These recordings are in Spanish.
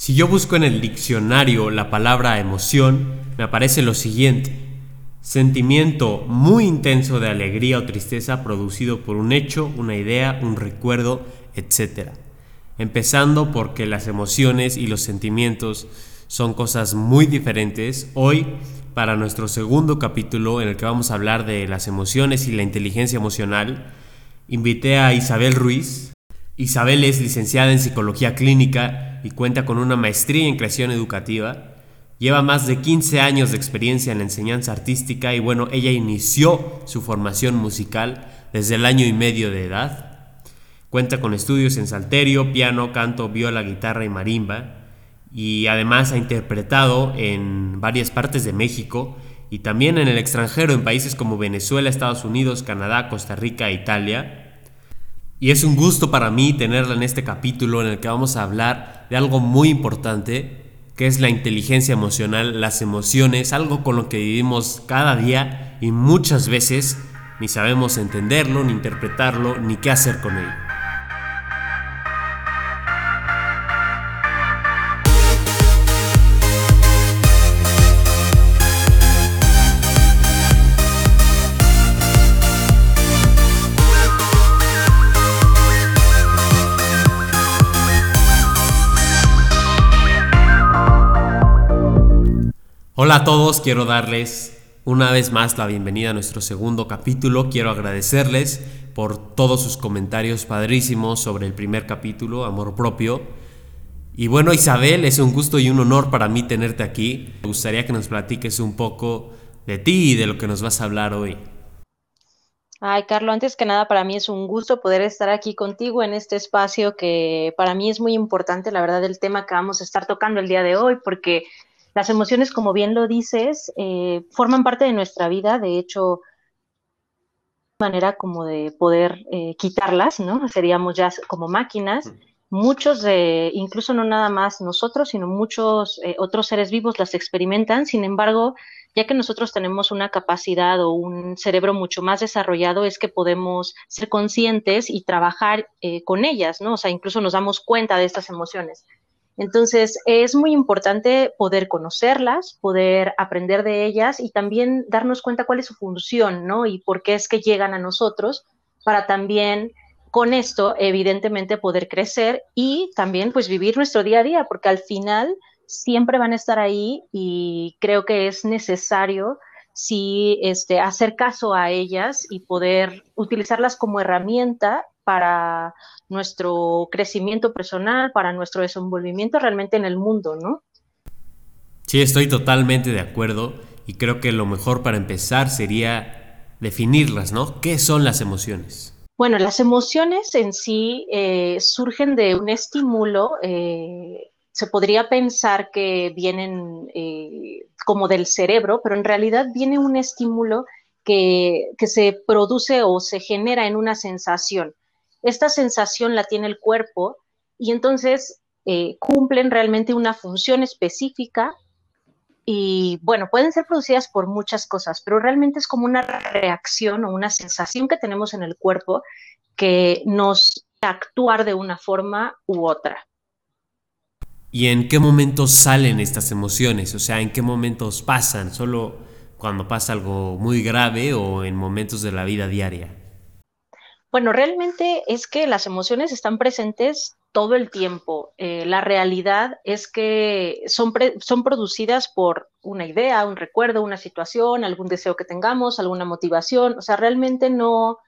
Si yo busco en el diccionario la palabra emoción, me aparece lo siguiente. Sentimiento muy intenso de alegría o tristeza producido por un hecho, una idea, un recuerdo, etc. Empezando porque las emociones y los sentimientos son cosas muy diferentes. Hoy, para nuestro segundo capítulo en el que vamos a hablar de las emociones y la inteligencia emocional, invité a Isabel Ruiz. Isabel es licenciada en psicología clínica y cuenta con una maestría en creación educativa. Lleva más de 15 años de experiencia en la enseñanza artística y bueno, ella inició su formación musical desde el año y medio de edad. Cuenta con estudios en salterio, piano, canto, viola, guitarra y marimba y además ha interpretado en varias partes de México y también en el extranjero en países como Venezuela, Estados Unidos, Canadá, Costa Rica e Italia. Y es un gusto para mí tenerla en este capítulo en el que vamos a hablar de algo muy importante, que es la inteligencia emocional, las emociones, algo con lo que vivimos cada día y muchas veces ni sabemos entenderlo, ni interpretarlo, ni qué hacer con ello. Hola a todos, quiero darles una vez más la bienvenida a nuestro segundo capítulo. Quiero agradecerles por todos sus comentarios padrísimos sobre el primer capítulo, Amor Propio. Y bueno, Isabel, es un gusto y un honor para mí tenerte aquí. Me gustaría que nos platiques un poco de ti y de lo que nos vas a hablar hoy. Ay, Carlos, antes que nada, para mí es un gusto poder estar aquí contigo en este espacio que para mí es muy importante, la verdad, el tema que vamos a estar tocando el día de hoy, porque las emociones, como bien lo dices, eh, forman parte de nuestra vida, de hecho, manera como de poder eh, quitarlas, ¿no? Seríamos ya como máquinas. Muchos de, incluso no nada más nosotros, sino muchos eh, otros seres vivos las experimentan. Sin embargo, ya que nosotros tenemos una capacidad o un cerebro mucho más desarrollado, es que podemos ser conscientes y trabajar con ellas, ¿no? O sea, incluso nos damos cuenta de estas emociones. Entonces, es muy importante poder conocerlas, poder aprender de ellas y también darnos cuenta cuál es su función, ¿no? Y por qué es que llegan a nosotros para también con esto, evidentemente, poder crecer y también pues vivir nuestro día a día, porque al final siempre van a estar ahí y creo que es necesario sí este, hacer caso a ellas y poder utilizarlas como herramienta para nuestro crecimiento personal, para nuestro desenvolvimiento realmente en el mundo, ¿no? Sí, estoy totalmente de acuerdo y creo que lo mejor para empezar sería definirlas, ¿no? ¿Qué son las emociones? Bueno, las emociones en sí eh, surgen de un estímulo, eh, se podría pensar que vienen eh, como del cerebro, pero en realidad viene un estímulo que, que se produce o se genera en una sensación esta sensación la tiene el cuerpo y entonces eh, cumplen realmente una función específica y bueno, pueden ser producidas por muchas cosas, pero realmente es como una reacción o una sensación que tenemos en el cuerpo que nos actuar de una forma u otra. ¿Y en qué momentos salen estas emociones? O sea, ¿en qué momentos pasan? ¿Solo cuando pasa algo muy grave o en momentos de la vida diaria? Bueno, realmente es que las emociones están presentes todo el tiempo. Eh, la realidad es que son, son producidas por una idea, un recuerdo, una situación, algún deseo que tengamos, alguna motivación. O sea, realmente no,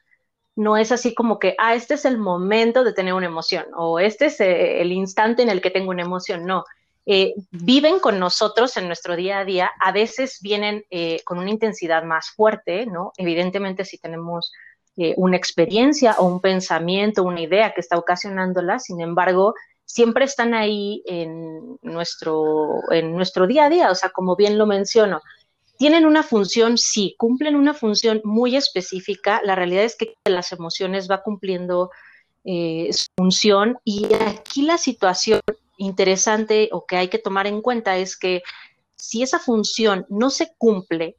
no es así como que, ah, este es el momento de tener una emoción o este es eh, el instante en el que tengo una emoción. No. Eh, viven con nosotros en nuestro día a día, a veces vienen con una intensidad más fuerte, ¿no? Evidentemente, si tenemos eh, una experiencia o un pensamiento, una idea que está ocasionándola, sin embargo, siempre están ahí en nuestro, en nuestro día a día, o sea, como bien lo menciono. Tienen una función, sí, cumplen una función muy específica. La realidad es que las emociones va cumpliendo eh, su función y aquí la situación interesante o que hay que tomar en cuenta es que si esa función no se cumple,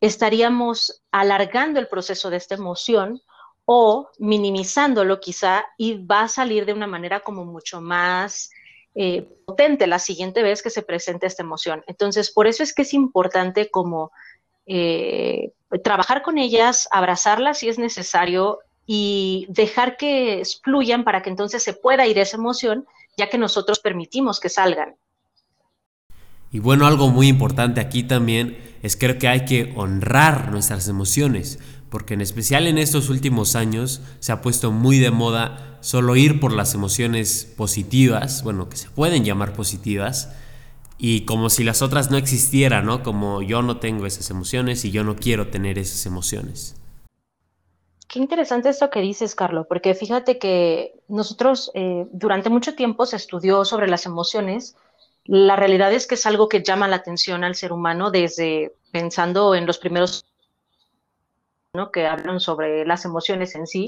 estaríamos alargando el proceso de esta emoción o minimizándolo quizá y va a salir de una manera como mucho más eh, potente la siguiente vez que se presente esta emoción. Entonces, por eso es que es importante como eh, trabajar con ellas, abrazarlas si es necesario y dejar que fluyan para que entonces se pueda ir esa emoción, ya que nosotros permitimos que salgan. Y bueno, algo muy importante aquí también es creo que hay que honrar nuestras emociones, porque en especial en estos últimos años se ha puesto muy de moda solo ir por las emociones positivas, bueno, que se pueden llamar positivas, y como si las otras no existieran, ¿no? Como yo no tengo esas emociones y yo no quiero tener esas emociones. Qué interesante esto que dices, Carlos, porque fíjate que nosotros eh, durante mucho tiempo se estudió sobre las emociones, la realidad es que es algo que llama la atención al ser humano desde pensando en los primeros ¿no? que hablan sobre las emociones en sí.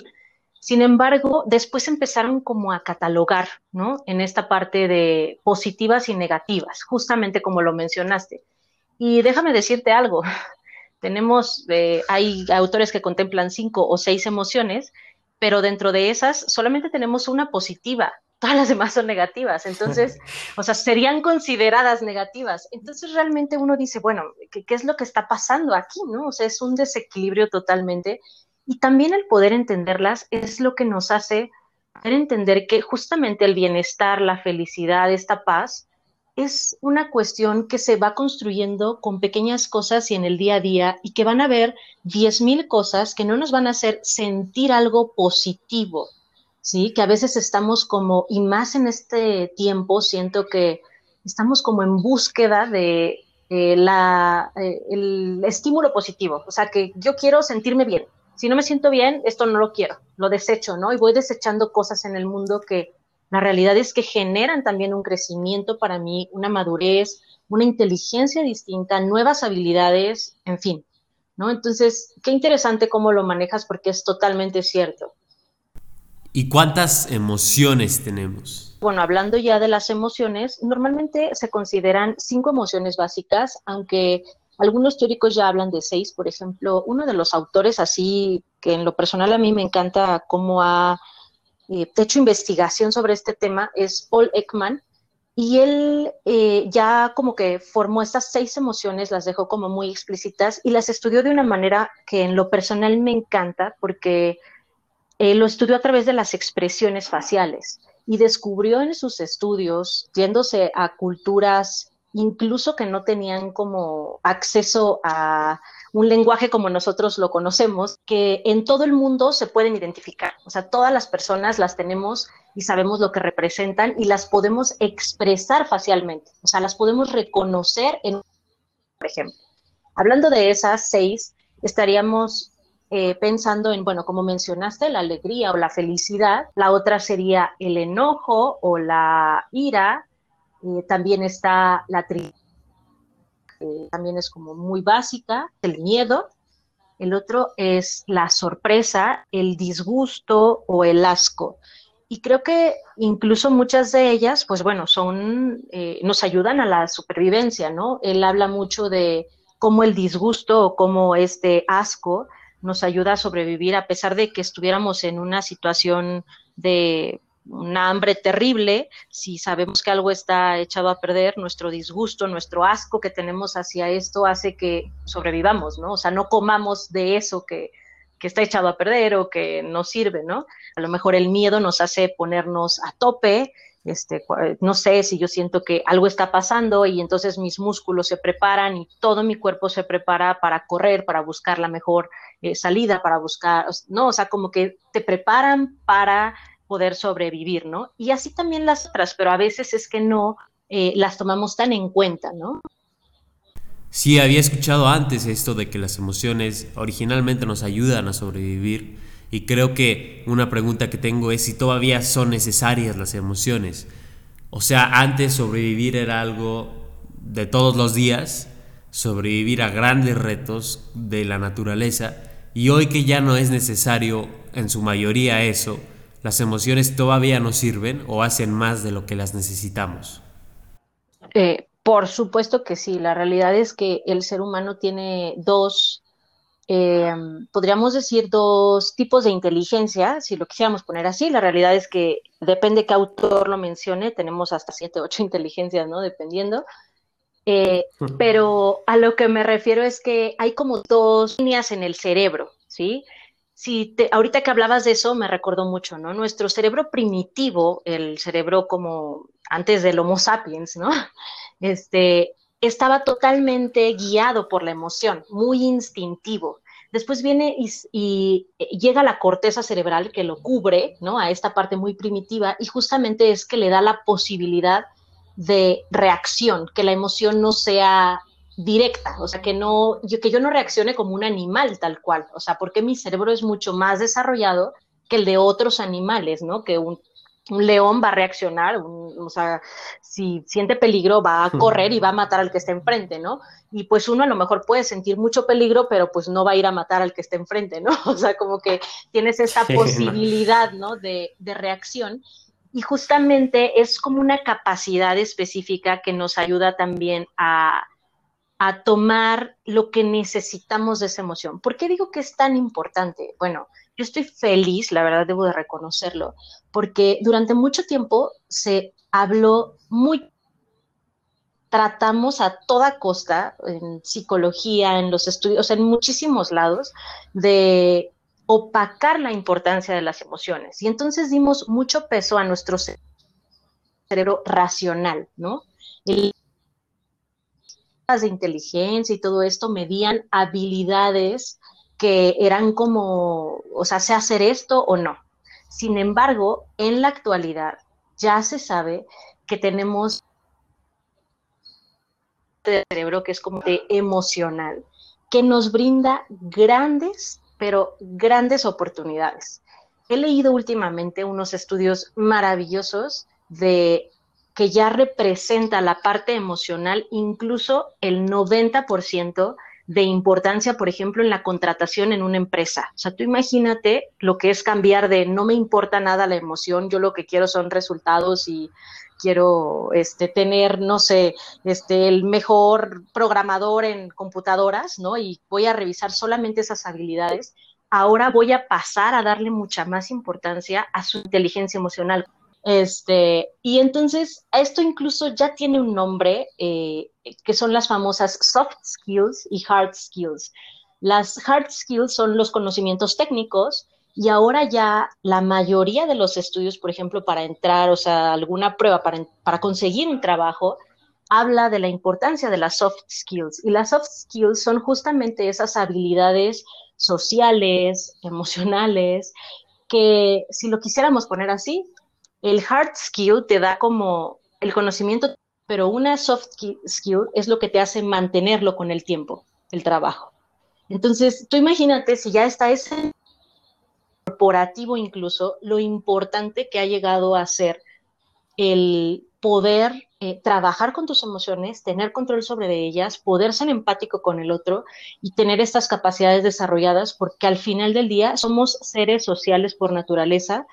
Sin embargo, después empezaron como a catalogar, ¿no? En esta parte de positivas y negativas, justamente como lo mencionaste. Y déjame decirte algo, tenemos, eh, hay autores que contemplan cinco o seis emociones, pero dentro de esas solamente tenemos una positiva, todas las demás son negativas, entonces, o sea, serían consideradas negativas. Entonces realmente uno dice, bueno, ¿qué, ¿qué, es lo que está pasando aquí? ¿no? O sea, es un desequilibrio totalmente. Y también el poder entenderlas es lo que nos hace entender que justamente el bienestar, la felicidad, esta paz, es una cuestión que se va construyendo con pequeñas cosas y en el día a día y que van a haber diez mil cosas que no nos van a hacer sentir algo positivo, ¿sí? Que a veces estamos como, y más en este tiempo, siento que estamos como en búsqueda de eh, la, eh, el estímulo positivo, o sea, que yo quiero sentirme bien. Si no me siento bien, esto no lo quiero, lo desecho, ¿no? Y voy desechando cosas en el mundo que la realidad es que generan también un crecimiento para mí, una madurez, una inteligencia distinta, nuevas habilidades, en fin, ¿no? Entonces, qué interesante cómo lo manejas porque es totalmente cierto. ¿Y cuántas emociones tenemos? Bueno, hablando ya de las emociones, normalmente se consideran cinco emociones básicas, aunque algunos teóricos ya hablan de seis. Por ejemplo, uno de los autores así, que en lo personal a mí me encanta cómo ha eh, hecho investigación sobre este tema, es Paul Ekman. Y él eh, ya como que formó estas seis emociones, las dejó como muy explícitas y las estudió de una manera que en lo personal me encanta porque eh, lo estudió a través de las expresiones faciales y descubrió en sus estudios, yéndose a culturas incluso que no tenían como acceso a un lenguaje como nosotros lo conocemos, que en todo el mundo se pueden identificar. O sea, todas las personas las tenemos y sabemos lo que representan y las podemos expresar facialmente. O sea, las podemos reconocer en, por ejemplo. Hablando de esas seis, estaríamos eh, pensando en, bueno, como mencionaste, la alegría o la felicidad, la otra sería el enojo o la ira, eh, también está la tristeza, también es como muy básica, el miedo, el otro es la sorpresa, el disgusto o el asco. Y creo que incluso muchas de ellas, pues bueno, son, eh, nos ayudan a la supervivencia, ¿no? Él habla mucho de cómo el disgusto o cómo este asco nos ayuda a sobrevivir a pesar de que estuviéramos en una situación de una hambre terrible, si sabemos que algo está echado a perder, nuestro disgusto, nuestro asco que tenemos hacia esto hace que sobrevivamos, ¿no? O sea, no comamos de eso que, que está echado a perder o que no sirve, ¿no? A lo mejor el miedo nos hace ponernos a tope, este, no sé si yo siento que algo está pasando y entonces mis músculos se preparan y todo mi cuerpo se prepara para correr, para buscar la mejor eh, salida, para buscar, no, o sea, como que te preparan para poder sobrevivir, ¿no? Y así también las otras, pero a veces es que no eh, las tomamos tan en cuenta, ¿no? Sí, había escuchado antes esto de que las emociones originalmente nos ayudan a sobrevivir y creo que una pregunta que tengo es si todavía son necesarias las emociones. O sea, antes sobrevivir era algo de todos los días, sobrevivir a grandes retos de la naturaleza y hoy que ya no es necesario en su mayoría eso, las emociones todavía nos sirven o hacen más de lo que las necesitamos. Eh, por supuesto que sí, la realidad es que el ser humano tiene dos eh, podríamos decir, dos tipos de inteligencia, si lo quisiéramos poner así. La realidad es que depende qué autor lo mencione, tenemos hasta siete, ocho inteligencias, ¿no? Dependiendo. Eh, pero a lo que me refiero es que hay como dos líneas en el cerebro, ¿sí? Si te, ahorita que hablabas de eso, me recordó mucho, ¿no? Nuestro cerebro primitivo, el cerebro como antes del Homo sapiens, ¿no? Este, estaba totalmente guiado por la emoción, muy instintivo. Después viene y, llega la corteza cerebral que lo cubre, ¿no? A esta parte muy primitiva y justamente es que le da la posibilidad de reacción, que la emoción no sea directa, o sea, que no, yo, que yo no reaccione como un animal tal cual, o sea, porque mi cerebro es mucho más desarrollado que el de otros animales, ¿no? Que un un león va a reaccionar, o sea, si siente peligro va a correr y va a matar al que esté enfrente, ¿no? Y pues uno a lo mejor puede sentir mucho peligro, pero pues no va a ir a matar al que esté enfrente, ¿no? O sea, como que tienes esta posibilidad, ¿no? De, de reacción. Y justamente es como una capacidad específica que nos ayuda también a, a tomar lo que necesitamos de esa emoción. ¿Por qué digo que es tan importante? Bueno, yo estoy feliz, la verdad debo de reconocerlo, porque durante mucho tiempo se habló muy tratamos a toda costa, en psicología, en los estudios, en muchísimos lados, de opacar la importancia de las emociones. Y entonces dimos mucho peso a nuestro cerebro racional, ¿no? El de inteligencia y todo esto medían habilidades que eran como, o sea, sé hacer esto o no. Sin embargo, en la actualidad ya se sabe que tenemos de cerebro que es como de emocional, que nos brinda grandes, pero grandes oportunidades. He leído últimamente unos estudios maravillosos de que ya representa la parte emocional incluso el 90% de importancia, por ejemplo, en la contratación en una empresa. O sea, tú imagínate lo que es cambiar de no me importa nada la emoción, yo lo que quiero son resultados y quiero este, tener, no sé, este, el mejor programador en computadoras, ¿no? Y voy a revisar solamente esas habilidades. Ahora voy a pasar a darle mucha más importancia a su inteligencia emocional. Este, y entonces esto incluso ya tiene un nombre eh, que son las famosas soft skills y hard skills. Las hard skills son los conocimientos técnicos y ahora ya la mayoría de los estudios, por ejemplo, para entrar, o sea, alguna prueba para, para conseguir un trabajo, habla de la importancia de las soft skills. Y las soft skills son justamente esas habilidades sociales, emocionales, que si lo quisiéramos poner así, el hard skill te da como el conocimiento, pero una soft skill es lo que te hace mantenerlo con el tiempo, el trabajo. Entonces, tú imagínate si ya está ese corporativo incluso, lo importante que ha llegado a ser el poder eh, trabajar con tus emociones, tener control sobre ellas, poder ser empático con el otro y tener estas capacidades desarrolladas, porque al final del día somos seres sociales por naturaleza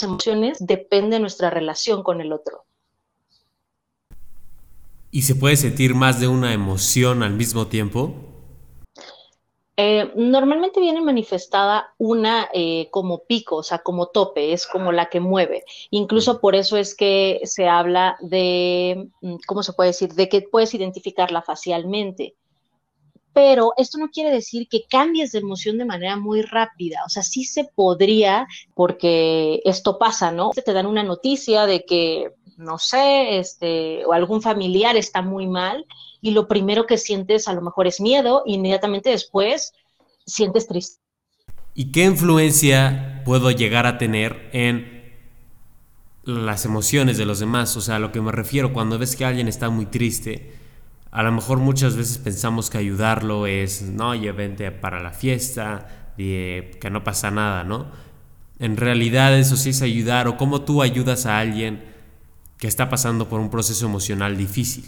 emociones depende de nuestra relación con el otro. ¿Y se puede sentir más de una emoción al mismo tiempo? Eh, normalmente viene manifestada una eh, como pico, o sea, como tope, es como la que mueve. Incluso por eso es que se habla de, mm, ¿cómo se puede decir? De que puedes identificarla facialmente pero esto no quiere decir que cambies de emoción de manera muy rápida, o sea, sí se podría, porque esto pasa, ¿no? Te dan una noticia de que, no sé, este, o algún familiar está muy mal y lo primero que sientes a lo mejor es miedo, e inmediatamente después sientes tristeza. ¿Y qué influencia puedo llegar a tener en las emociones de los demás? O sea, a lo que me refiero cuando ves que alguien está muy triste, a lo mejor muchas veces pensamos que ayudarlo es, no, oye, vente para la fiesta, que no pasa nada, ¿no? En realidad eso sí es ayudar o cómo tú ayudas a alguien que está pasando por un proceso emocional difícil.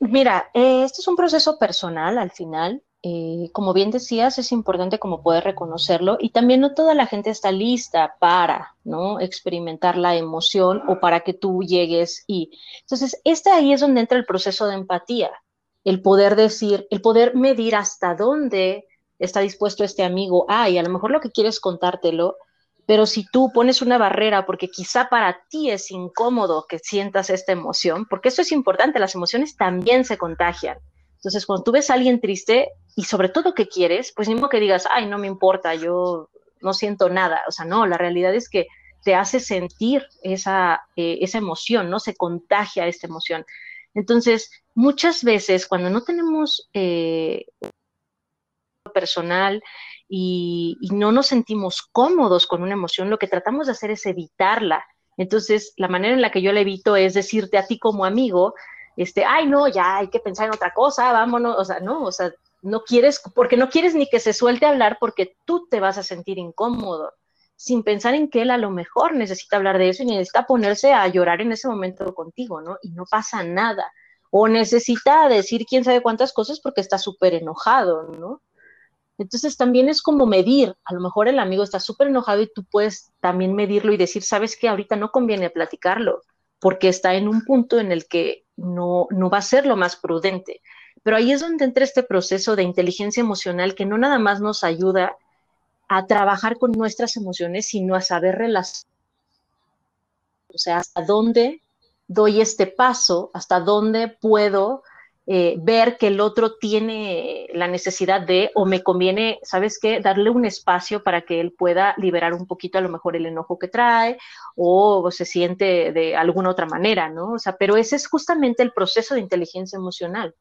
mira, eh, este es un proceso personal al final. Eh, como bien decías, es importante como poder reconocerlo y también no toda la gente está lista para, ¿no? Experimentar la emoción o para que tú llegues y... Entonces, este ahí es donde entra el proceso de empatía. el poder decir, el poder medir hasta dónde está dispuesto este amigo. Ah, y a lo mejor lo que quieres contártelo, pero si tú pones una barrera porque quizá para ti es incómodo que sientas esta emoción, porque eso es importante, las emociones también se contagian. Entonces, cuando tú ves a alguien triste y sobre todo que quieres, pues mismo que digas, ay, no me importa, yo no siento nada. O sea, no, la realidad es que te hace sentir esa, eh, esa emoción, ¿no? Se contagia esta emoción. Entonces, muchas veces cuando no tenemos eh, personal y, y, no nos sentimos cómodos con una emoción, lo que tratamos de hacer es evitarla. Entonces, la manera en la que yo la evito es decirte a ti como amigo, este, ay, no, ya hay que pensar en otra cosa, vámonos, o sea, no, o sea, no quieres, porque no quieres ni que se suelte a hablar porque tú te vas a sentir incómodo, sin pensar en que él a lo mejor necesita hablar de eso y necesita ponerse a llorar en ese momento contigo, ¿no? Y no pasa nada. O necesita decir quién sabe cuántas cosas porque está súper enojado, ¿no? Entonces también es como medir, a lo mejor el amigo está súper enojado y tú puedes también medirlo y decir, sabes que ahorita no conviene platicarlo, porque está en un punto en el que no, no va a ser lo más prudente. Pero ahí es donde entra este proceso de inteligencia emocional que no nada más nos ayuda a trabajar con nuestras emociones, sino a saber relacionar. O sea, hasta dónde doy este paso, hasta dónde puedo eh, ver que el otro tiene la necesidad de, o me conviene, ¿sabes qué? Darle un espacio para que él pueda liberar un poquito a lo mejor el enojo que trae o se siente de alguna otra manera, ¿no? O sea, pero ese es justamente el proceso de inteligencia emocional.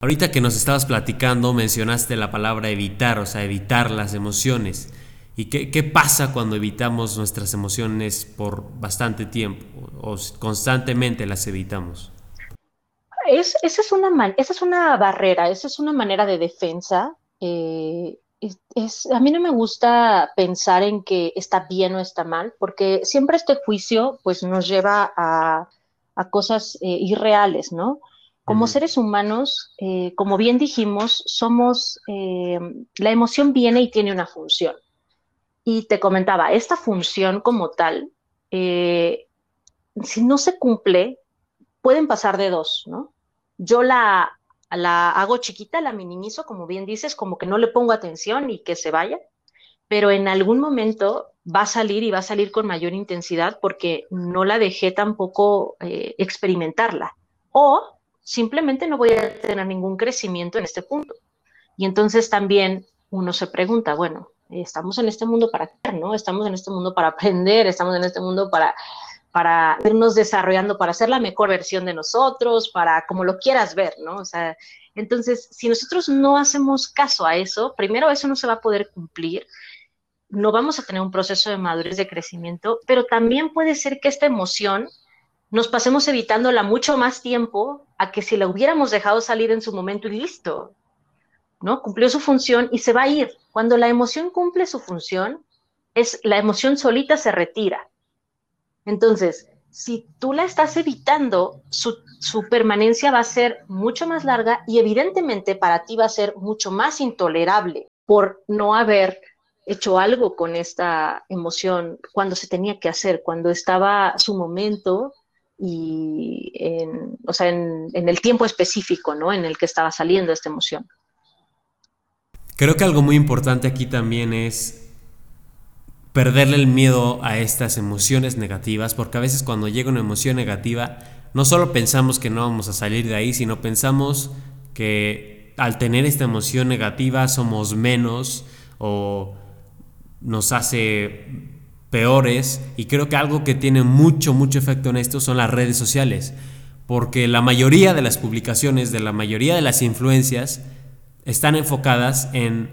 Ahorita que nos estabas platicando, mencionaste la palabra evitar, o sea, evitar las emociones. ¿Y qué, qué pasa cuando evitamos nuestras emociones por bastante tiempo o constantemente las evitamos? es, esa, es una esa es una barrera, esa es una manera de defensa. Eh, a mí no me gusta pensar en que está bien o está mal, porque siempre este juicio pues, nos lleva a, a cosas eh, irreales, ¿no? Como seres humanos, eh, como bien dijimos, somos, la emoción viene y tiene una función. Y te comentaba, esta función como tal, si no se cumple, pueden pasar de dos, ¿no? yo la, la hago chiquita, la minimizo, como bien dices, como que no le pongo atención y que se vaya, pero en algún momento va a salir y va a salir con mayor intensidad porque no la dejé tampoco eh, experimentarla. O simplemente no voy a tener ningún crecimiento en este punto. Y entonces también uno se pregunta, bueno, estamos en este mundo para qué, ¿no? Estamos en este mundo para aprender, estamos en este mundo para para irnos desarrollando, para ser la mejor versión de nosotros, para como lo quieras ver, ¿no? O sea, entonces, si nosotros no hacemos caso a eso, primero eso no se va a poder cumplir, no vamos a tener un proceso de madurez, de crecimiento, pero también puede ser que esta emoción nos pasemos evitándola mucho más tiempo a que si la hubiéramos dejado salir en su momento y listo, ¿no? Cumplió su función y se va a ir. Cuando la emoción cumple su función, es la emoción solita se retira entonces, si tú la estás evitando, su, permanencia va a ser mucho más larga y evidentemente para ti va a ser mucho más intolerable por no haber hecho algo con esta emoción cuando se tenía que hacer, cuando estaba su momento y en, o sea, en, en, el tiempo específico, ¿no? En el que estaba saliendo esta emoción. Creo que algo muy importante aquí también es perderle el miedo a estas emociones negativas, porque a veces cuando llega una emoción negativa, no solo pensamos que no vamos a salir de ahí, sino pensamos que al tener esta emoción negativa somos menos o nos hace peores y creo que algo que tiene mucho, mucho efecto en esto son las redes sociales, porque la mayoría de las publicaciones, de la mayoría de las influencias, están enfocadas en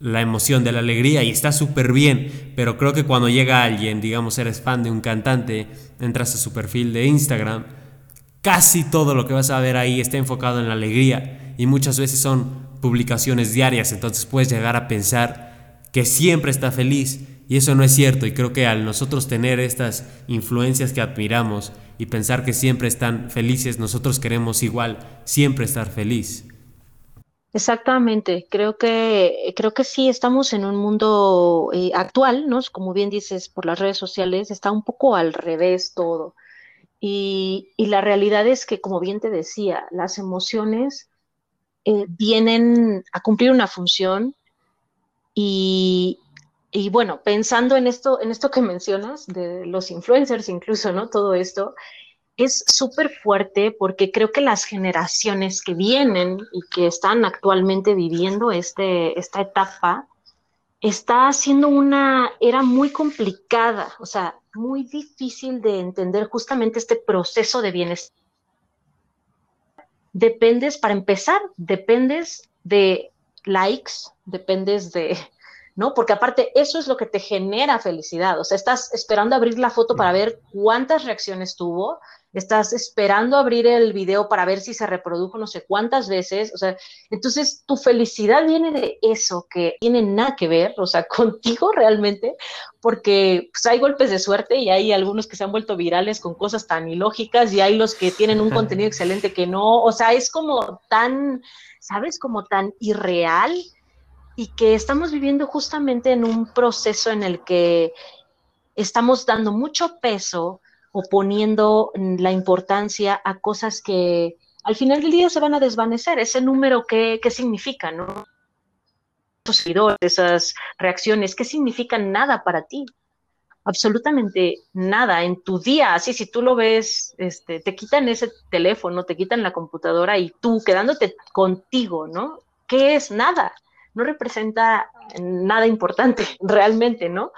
la emoción de la alegría y está súper bien, pero creo que cuando llega alguien, digamos, eres fan de un cantante, entras a su perfil de Instagram, casi todo lo que vas a ver ahí está enfocado en la alegría y muchas veces son publicaciones diarias, entonces puedes llegar a pensar que siempre está feliz y eso no es cierto y creo que al nosotros tener estas influencias que admiramos y pensar que siempre están felices, nosotros queremos igual siempre estar feliz. Exactamente, creo que, creo que sí estamos en un mundo eh, actual, ¿no? Como bien dices, por las redes sociales, está un poco al revés todo. Y, y, la realidad es que, como bien te decía, las emociones eh, vienen a cumplir una función y, y, bueno, pensando en esto, en esto que mencionas, de los influencers incluso, ¿no? Todo esto, es súper fuerte porque creo que las generaciones que vienen y que están actualmente viviendo este, esta etapa, está siendo una era muy complicada, o sea, muy difícil de entender justamente este proceso de bienestar. Dependes, para empezar, dependes de likes, dependes de, ¿no? Porque aparte eso es lo que te genera felicidad, o sea, estás esperando abrir la foto para ver cuántas reacciones tuvo, estás esperando abrir el video para ver si se reprodujo no sé cuántas veces, o sea, entonces tu felicidad viene de eso que tiene nada que ver, o sea, contigo realmente, porque pues, hay golpes de suerte y hay algunos que se han vuelto virales con cosas tan ilógicas y hay los que tienen un contenido excelente que no, o sea, es como tan, ¿sabes? Como tan irreal y que estamos viviendo justamente en un proceso en el que estamos dando mucho peso o poniendo la importancia a cosas que al final del día se van a desvanecer. Ese número, ¿qué, qué significa? ¿no? Esos seguidores, esas reacciones, ¿qué significan nada para ti? Absolutamente nada. En tu día, así si tú lo ves, este, te quitan ese teléfono, te quitan la computadora y tú quedándote contigo, ¿no? ¿Qué es nada? No representa nada importante realmente, ¿no?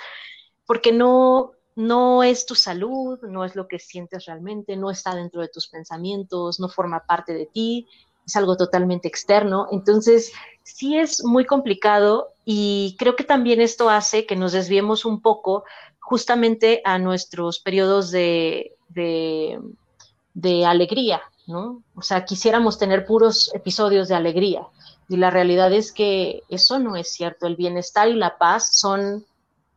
Porque no, no es tu salud, no es lo que sientes realmente, no está dentro de tus pensamientos, no forma parte de ti, es algo totalmente externo. Entonces, sí es muy complicado y creo que también esto hace que nos desviemos un poco justamente a nuestros periodos de, de, alegría, ¿no? O sea, quisiéramos tener puros episodios de alegría y la realidad es que eso no es cierto. El bienestar y la paz son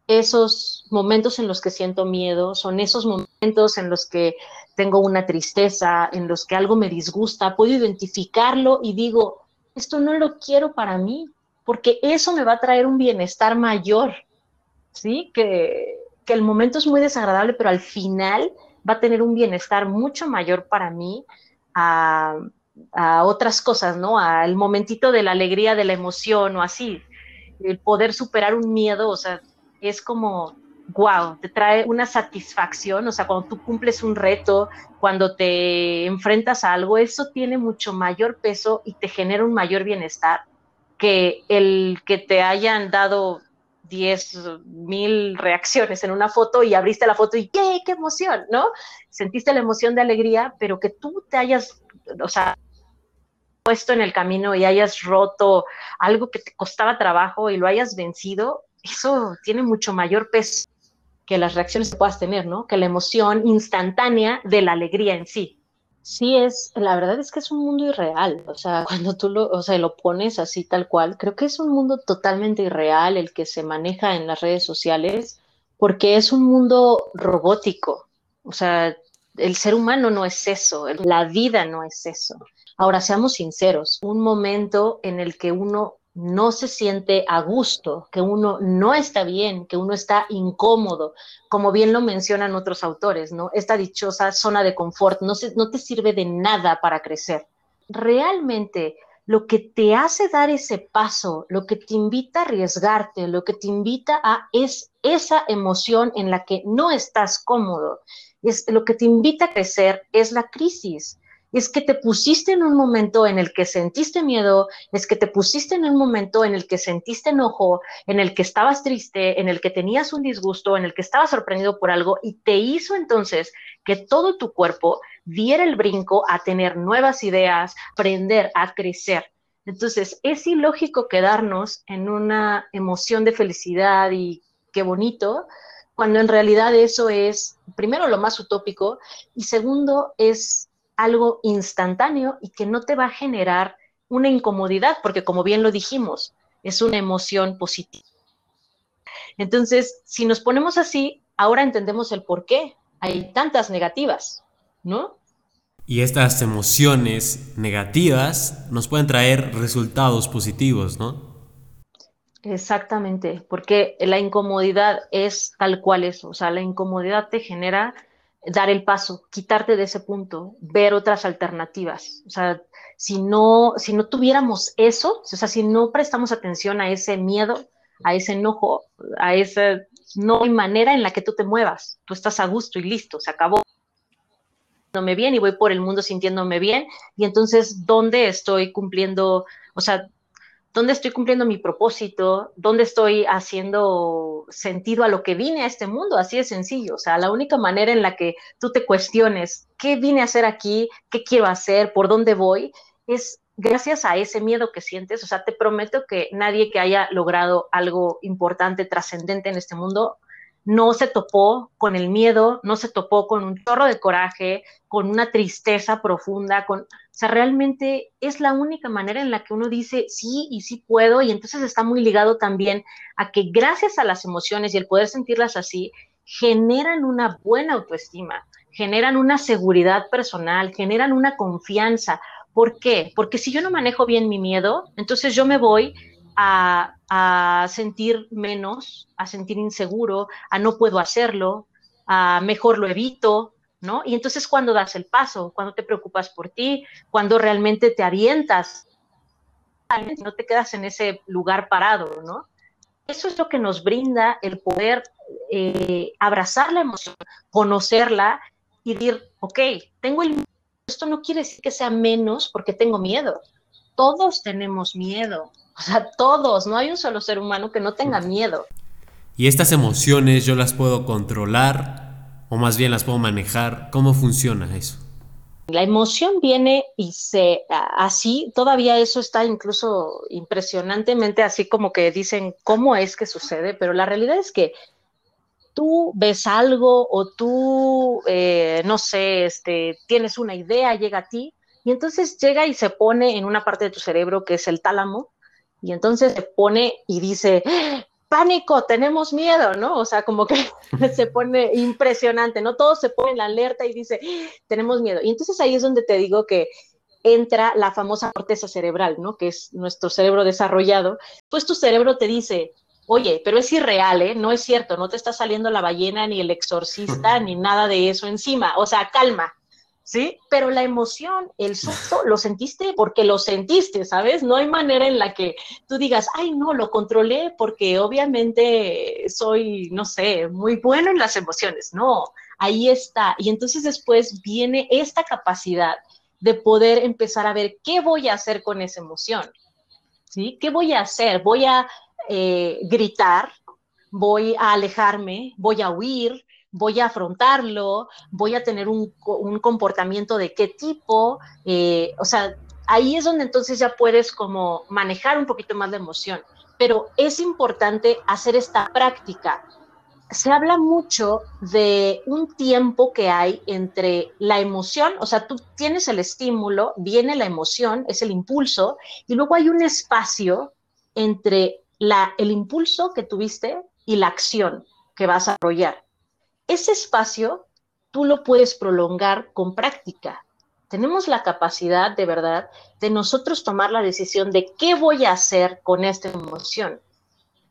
esos momentos en los que siento miedo, son esos momentos en los que tengo una tristeza, en los que algo me disgusta, puedo identificarlo y digo, esto no lo quiero para mí, porque eso me va a traer un bienestar mayor, ¿sí? Que, el momento es muy desagradable, pero al final va a tener un bienestar mucho mayor para mí a, a otras cosas, ¿no? Al momentito de la alegría, de la emoción o así, el poder superar un miedo, o sea, es como, wow, te trae una satisfacción, o sea, cuando tú cumples un reto, cuando te enfrentas a algo, eso tiene mucho mayor peso y te genera un mayor bienestar que el que te hayan dado 10 mil reacciones en una foto y abriste la foto y ¡qué, qué emoción! ¿No? Sentiste la emoción de alegría, pero que tú te hayas, o sea, puesto en el camino y hayas roto algo que te costaba trabajo y lo hayas vencido, eso tiene mucho mayor peso que las reacciones que puedas tener, ¿no? Que la emoción instantánea de la alegría en sí. Sí, es, la verdad es que es un mundo irreal, o sea, cuando tú lo, o sea, lo pones así tal cual, creo que es un mundo totalmente irreal el que se maneja en las redes sociales, porque es un mundo robótico, o sea, el ser humano no es eso, la vida no es eso. Ahora, seamos sinceros, un momento en el que uno no se siente a gusto, que uno no está bien, que uno está incómodo, como bien lo mencionan otros autores, ¿no? Esta dichosa zona de confort no, te sirve de nada para crecer. Realmente lo que te hace dar ese paso, lo que te invita a arriesgarte, lo que te invita a es esa emoción en la que no estás cómodo, es lo que te invita a crecer es la crisis es que te pusiste en un momento en el que sentiste miedo, es que te pusiste en un momento en el que sentiste enojo, en el que estabas triste, en el que tenías un disgusto, en el que estabas sorprendido por algo y te hizo entonces que todo tu cuerpo diera el brinco a tener nuevas ideas, aprender a crecer. Entonces, es ilógico quedarnos en una emoción de felicidad y qué bonito, cuando en realidad eso es, primero, lo más utópico y segundo, es algo instantáneo y que no te va a generar una incomodidad, porque como bien lo dijimos, es una emoción positiva. Entonces, si nos ponemos así, ahora entendemos el por qué hay tantas negativas, ¿no? Y estas emociones negativas nos pueden traer resultados positivos, ¿no? Exactamente, porque la incomodidad es tal cual eso, o sea, la incomodidad te genera dar el paso, quitarte de ese punto, ver otras alternativas. O sea, si no, si no tuviéramos eso, o sea, si no prestamos atención a ese miedo, a ese enojo, a ese, no hay manera en la que tú te muevas. Tú estás a gusto y listo, se acabó sintiéndome bien y voy por el mundo sintiéndome bien. Y entonces, ¿dónde estoy cumpliendo? O sea, ¿dónde estoy cumpliendo mi propósito? ¿Dónde estoy haciendo sentido a lo que vine a este mundo? Así de sencillo. O sea, la única manera en la que tú te cuestiones qué vine a hacer aquí, qué quiero hacer, por dónde voy, es gracias a ese miedo que sientes. O sea, te prometo que nadie que haya logrado algo importante, trascendente en este mundo, no se topó con el miedo, no se topó con un chorro de coraje, con una tristeza profunda, con, o sea, realmente es la única manera en la que uno dice sí y sí puedo y entonces está muy ligado también a que gracias a las emociones y el poder sentirlas así, generan una buena autoestima, generan una seguridad personal, generan una confianza. ¿Por qué? Porque si yo no manejo bien mi miedo, entonces yo me voy a, sentir menos, a sentir inseguro, a no puedo hacerlo, a mejor lo evito, ¿no? Y entonces cuando das el paso, cuando te preocupas por ti, cuando realmente te avientas, no te quedas en ese lugar parado, ¿no? Eso es lo que nos brinda el poder eh, abrazar la emoción, conocerla y decir, ok, tengo el esto no quiere decir que sea menos porque tengo miedo. Todos tenemos miedo, o sea, todos, no hay un solo ser humano que no tenga miedo. ¿Y estas emociones yo las puedo controlar o más bien las puedo manejar? ¿Cómo funciona eso? La emoción viene y se así, todavía eso está incluso impresionantemente así como que dicen cómo es que sucede, pero la realidad es que tú ves algo o tú, eh, no sé, este, tienes una idea, llega a ti, y entonces llega y se pone en una parte de tu cerebro que es el tálamo, y entonces se pone y dice, pánico, tenemos miedo, ¿no? O sea, como que se pone impresionante, ¿no? Todo se pone en la alerta y dice, tenemos miedo. Y entonces ahí es donde te digo que entra la famosa corteza cerebral, ¿no? Que es nuestro cerebro desarrollado. Pues tu cerebro te dice, oye, pero es irreal, ¿eh? No es cierto, no te está saliendo la ballena ni el exorcista ni nada de eso encima. O sea, calma, ¿sí? Pero la emoción, el susto, lo sentiste porque lo sentiste, ¿sabes? No hay manera en la que tú digas, ay, no, lo controlé porque obviamente soy, no sé, muy bueno en las emociones. No, ahí está. Y entonces después viene esta capacidad de poder empezar a ver qué voy a hacer con esa emoción, ¿sí? ¿Qué voy a hacer? ¿Voy a eh, gritar? ¿Voy a alejarme? ¿Voy a huir? Voy a afrontarlo, voy a tener un, comportamiento de qué tipo, eh, o sea, ahí es donde entonces ya puedes como manejar un poquito más la emoción, pero es importante hacer esta práctica. Se habla mucho de un tiempo que hay entre la emoción, o sea, tú tienes el estímulo, viene la emoción, es el impulso, y luego hay un espacio entre la, el impulso que tuviste y la acción que vas a desarrollar ese espacio tú lo puedes prolongar con práctica. Tenemos la capacidad de verdad de nosotros tomar la decisión de qué voy a hacer con esta emoción.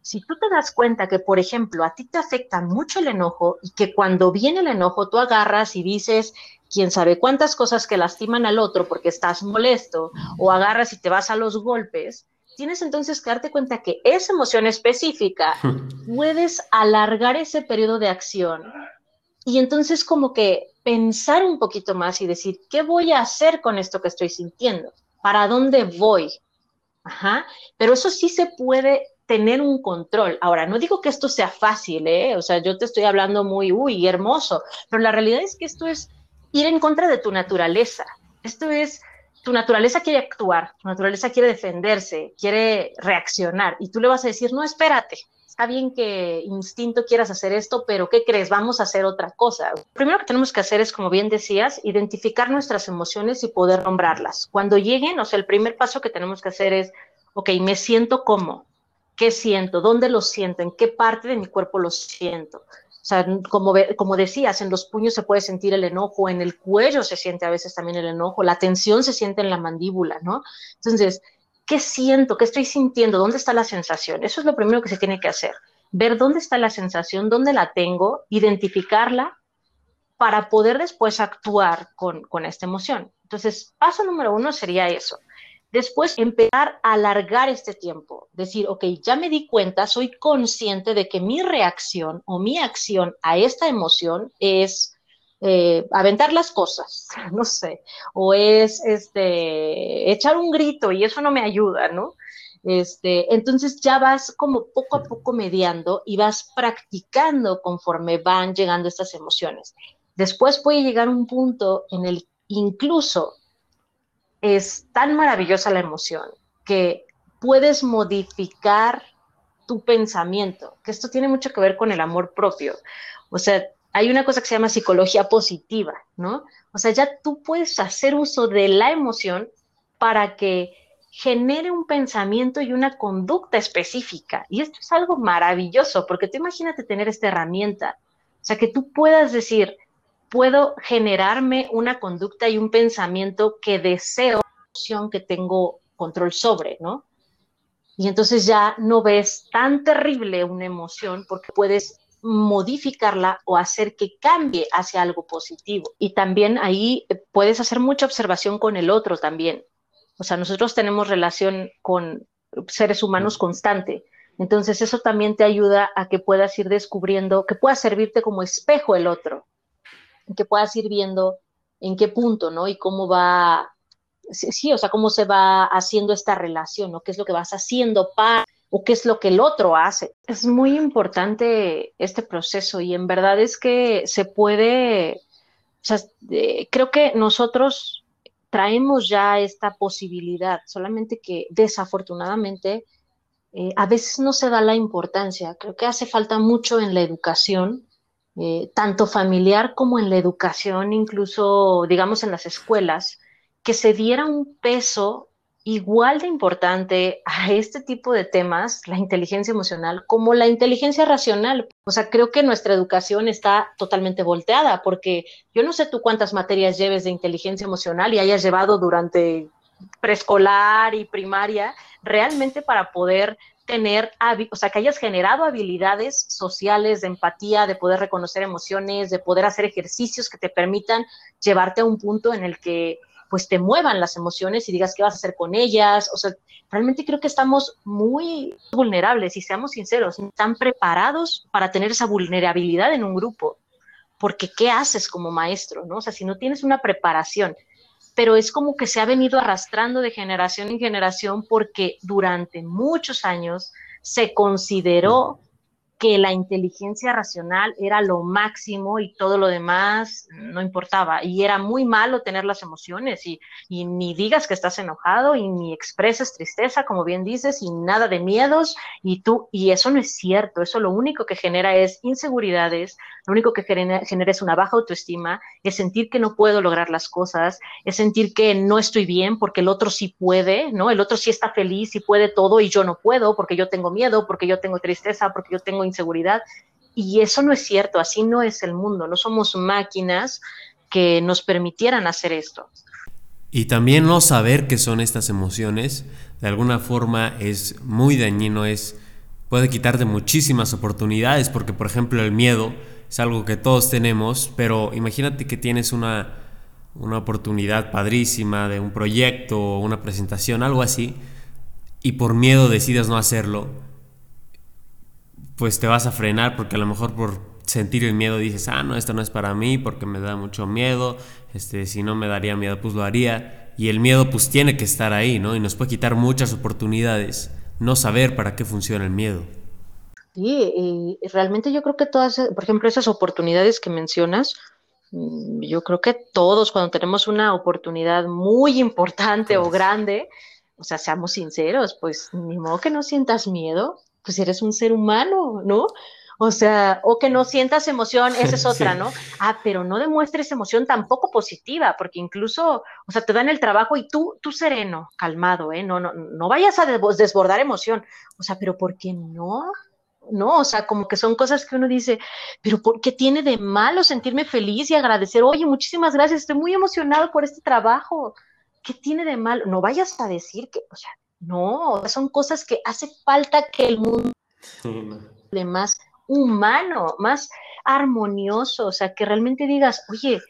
Si tú te das cuenta que, por ejemplo, a ti te afecta mucho el enojo y que cuando viene el enojo tú agarras y dices, quién sabe cuántas cosas que lastiman al otro porque estás molesto, o agarras y te vas a los golpes, tienes entonces que darte cuenta que esa emoción específica puedes alargar ese periodo de acción y entonces como que pensar un poquito más y decir, ¿qué voy a hacer con esto que estoy sintiendo? ¿Para dónde voy? Ajá, pero eso sí se puede tener un control. Ahora, no digo que esto sea fácil, ¿eh? O sea, yo te estoy hablando muy, uy, hermoso, pero la realidad es que esto es ir en contra de tu naturaleza. Esto es tu naturaleza quiere actuar, tu naturaleza quiere defenderse, quiere reaccionar, y tú le vas a decir, no, espérate, está bien que instinto quieras hacer esto, pero ¿qué crees? Vamos a hacer otra cosa. Lo primero que tenemos que hacer es, como bien decías, identificar nuestras emociones y poder nombrarlas. Cuando lleguen, o sea, el primer paso que tenemos que hacer es, ok, me siento como, ¿qué siento? ¿Dónde lo siento? ¿En qué parte de mi cuerpo lo siento? O sea, como, como decías, en los puños se puede sentir el enojo, en el cuello se siente a veces también el enojo, la tensión se siente en la mandíbula, ¿no? Entonces, ¿qué siento? ¿Qué estoy sintiendo? ¿Dónde está la sensación? Eso es lo primero que se tiene que hacer. Ver dónde está la sensación, dónde la tengo, identificarla para poder después actuar con, con esta emoción. Entonces, paso número uno sería eso. Después, empezar a alargar este tiempo. Decir, ok, ya me di cuenta, soy consciente de que mi reacción o mi acción a esta emoción es eh, aventar las cosas, no sé, o es este, echar un grito y eso no me ayuda, ¿no? Este, entonces ya vas como poco a poco mediando y vas practicando conforme van llegando estas emociones. Después puede llegar un punto en el incluso es tan maravillosa la emoción que puedes modificar tu pensamiento, que esto tiene mucho que ver con el amor propio. O sea, hay una cosa que se llama psicología positiva, ¿no? O sea, ya tú puedes hacer uso de la emoción para que genere un pensamiento y una conducta específica. Y esto es algo maravilloso, porque tú imagínate tener esta herramienta. O sea, que tú puedas decir, puedo generarme una conducta y un pensamiento que deseo, emoción que tengo control sobre, ¿no? Y entonces ya no ves tan terrible una emoción porque puedes modificarla o hacer que cambie hacia algo positivo. Y también ahí puedes hacer mucha observación con el otro también. O sea, nosotros tenemos relación con seres humanos constante. Entonces eso también te ayuda a que puedas ir descubriendo, que pueda servirte como espejo el otro, que puedas ir viendo en qué punto, ¿no? Y cómo va, sí, o sea, cómo se va haciendo esta relación, ¿no? ¿Qué es lo que vas haciendo para o qué es lo que el otro hace. Es muy importante este proceso y en verdad es que se puede, creo que nosotros traemos ya esta posibilidad, solamente que desafortunadamente eh, a veces no se da la importancia. Creo que hace falta mucho en la educación, eh, tanto familiar como en la educación, incluso, digamos, en las escuelas, que se diera un peso igual de importante a este tipo de temas, la inteligencia emocional, como la inteligencia racional. O sea, creo que nuestra educación está totalmente volteada, porque yo no sé tú cuántas materias lleves de inteligencia emocional y hayas llevado durante preescolar y primaria, realmente para poder tener, o sea, que hayas generado habilidades sociales de empatía, de poder reconocer emociones, de poder hacer ejercicios que te permitan llevarte a un punto en el que pues te muevan las emociones y digas qué vas a hacer con ellas. O sea, realmente creo que estamos muy vulnerables y seamos sinceros, están preparados para tener esa vulnerabilidad en un grupo. Porque ¿qué haces como maestro? ¿no? O sea, si no tienes una preparación, pero es como que se ha venido arrastrando de generación en generación porque durante muchos años se consideró que la inteligencia racional era lo máximo y todo lo demás no importaba. Y era muy malo tener las emociones y, y, ni digas que estás enojado y ni expreses tristeza, como bien dices, y nada de miedos. Y tú, y eso no es cierto. Eso lo único que genera es inseguridades, lo único que genera, genera es una baja autoestima, es sentir que no puedo lograr las cosas, es sentir que no estoy bien porque el otro sí puede, ¿no? El otro sí está feliz y puede todo y yo no puedo porque yo tengo miedo, porque yo tengo tristeza, porque yo tengo inseguridad. Y eso no es cierto, así no es el mundo, no somos máquinas que nos permitieran hacer esto. Y también no saber qué son estas emociones, de alguna forma es muy dañino, es puede quitarte muchísimas oportunidades, porque por ejemplo el miedo es algo que todos tenemos, pero imagínate que tienes una, una oportunidad padrísima de un proyecto una presentación, algo así, y por miedo decidas no hacerlo, pues te vas a frenar porque a lo mejor por sentir el miedo dices, ah, no, esto no es para mí porque me da mucho miedo, este, si no me daría miedo, pues lo haría. Y el miedo pues tiene que estar ahí, ¿no? Y nos puede quitar muchas oportunidades, no saber para qué funciona el miedo. Sí, y realmente yo creo que todas, por ejemplo, esas oportunidades que mencionas, mm, yo creo que todos cuando tenemos una oportunidad muy importante o grande, o sea, seamos sinceros, pues ni modo que no sientas miedo, pues eres un ser humano, ¿no? O sea, o que no sientas emoción, esa es otra, ¿no? Ah, pero no demuestres emoción tampoco positiva, porque incluso, o sea, te dan el trabajo y tú, tú sereno, calmado, ¿eh? No, no, no vayas a desbordar emoción. O sea, pero ¿por qué no? No, o sea, como que son cosas que uno dice, pero ¿por qué tiene de malo sentirme feliz y agradecer? Oye, muchísimas gracias, estoy muy emocionado por este trabajo. ¿Qué tiene de malo? No vayas a decir que, o sea, no, son cosas que hace falta que el mundo de más humano, más armonioso, o sea, que realmente digas, oye,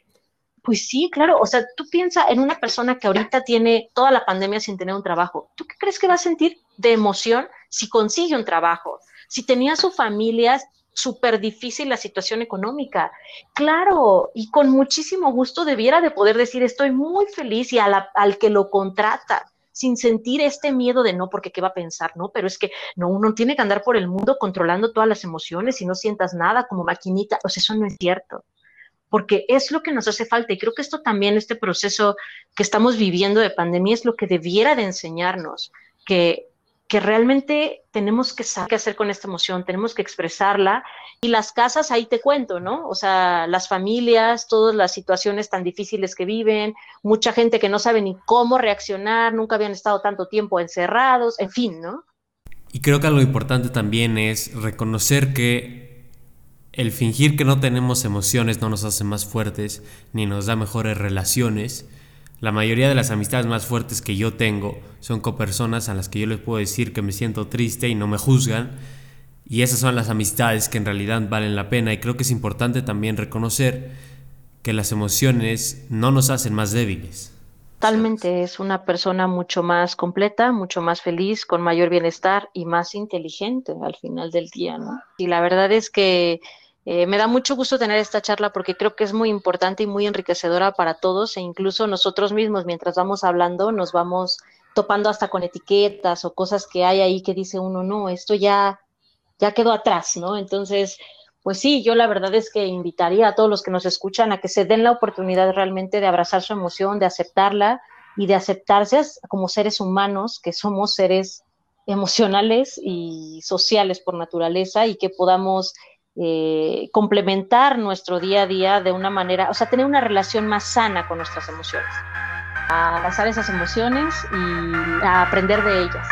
pues sí, claro, o sea, tú piensas en una persona que ahorita tiene toda la pandemia sin tener un trabajo, ¿tú qué crees que va a sentir de emoción si consigue un trabajo? Si tenía su familia súper difícil la situación económica. Claro, y con muchísimo gusto debiera de poder decir, estoy muy feliz y al que lo contrata, sin sentir este miedo de no, porque qué va a pensar, ¿no? Pero es que no, uno tiene que andar por el mundo controlando todas las emociones y no sientas nada como maquinita, o sea, eso no es cierto porque es lo que nos hace falta. Y creo que esto también, este proceso que estamos viviendo de pandemia, es lo que debiera de enseñarnos, que, que realmente tenemos que saber qué hacer con esta emoción, tenemos que expresarla. Y las casas, ahí te cuento, ¿no? O sea, las familias, todas las situaciones tan difíciles que viven, mucha gente que no sabe ni cómo reaccionar, nunca habían estado tanto tiempo encerrados, en fin, ¿no? Y creo que algo importante también es reconocer que el fingir que no tenemos emociones no nos hace más fuertes ni nos da mejores relaciones. La mayoría de las amistades más fuertes que yo tengo son con personas a las que yo les puedo decir que me siento triste y no me juzgan. Y esas son las amistades que en realidad valen la pena. Y creo que es importante también reconocer que las emociones no nos hacen más débiles. Totalmente, es una persona mucho más completa, mucho más feliz, con mayor bienestar y más inteligente al final del día, ¿no? Y la verdad es que eh, me da mucho gusto tener esta charla porque creo que es muy importante y muy enriquecedora para todos e incluso nosotros mismos mientras vamos hablando nos vamos topando hasta con etiquetas o cosas que hay ahí que dice uno, no, esto ya, ya quedó atrás, ¿no? Entonces, pues sí, yo la verdad es que invitaría a todos los que nos escuchan a que se den la oportunidad realmente de abrazar su emoción, de aceptarla y de aceptarse como seres humanos, que somos seres emocionales y sociales por naturaleza y que podamos eh, complementar nuestro día a día de una manera, o sea, tener una relación más sana con nuestras emociones, a abrazar esas emociones y a aprender de ellas.